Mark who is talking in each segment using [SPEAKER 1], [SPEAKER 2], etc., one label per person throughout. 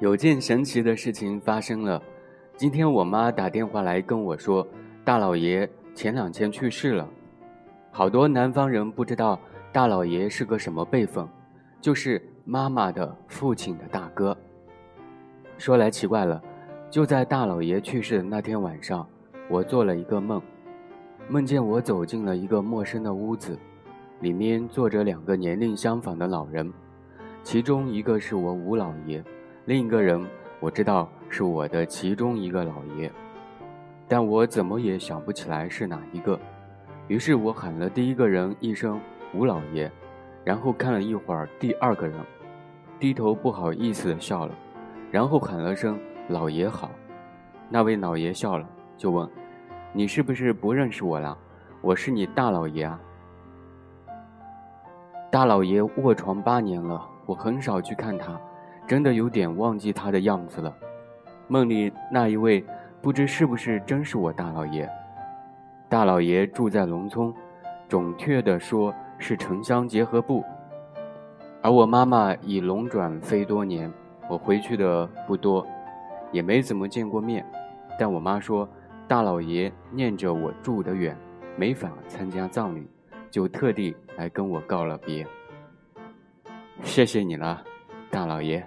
[SPEAKER 1] 有件神奇的事情发生了。今天我妈打电话来跟我说，大老爷前两天去世了。好多南方人不知道大老爷是个什么辈分，就是妈妈的父亲的大哥。说来奇怪了，就在大老爷去世的那天晚上，我做了一个梦，梦见我走进了一个陌生的屋子，里面坐着两个年龄相仿的老人，其中一个是我五老爷，另一个人我知道是我的其中一个老爷，但我怎么也想不起来是哪一个。于是我喊了第一个人一声“吴老爷”，然后看了一会儿第二个人，低头不好意思的笑了，然后喊了声“老爷好”。那位老爷笑了，就问：“你是不是不认识我了？我是你大老爷啊。”大老爷卧床八年了，我很少去看他，真的有点忘记他的样子了。梦里那一位，不知是不是真是我大老爷。大老爷住在农村，准确的说是城乡结合部。而我妈妈已龙转飞多年，我回去的不多，也没怎么见过面。但我妈说，大老爷念着我住得远，没法参加葬礼，就特地来跟我告了别。谢谢你了，大老爷。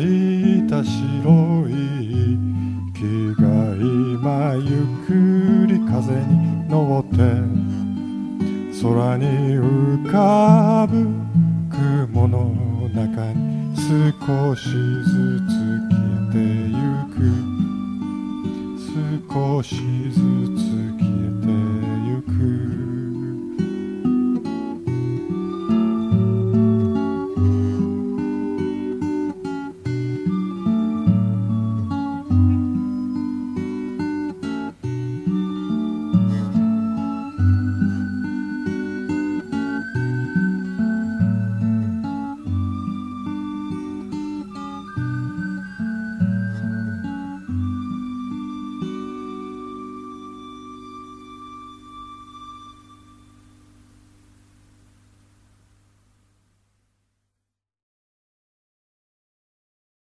[SPEAKER 2] いた白い木が今ゆっくり風に乗って空に浮かぶ雲の中に少しずつ消えてゆく。少しずつ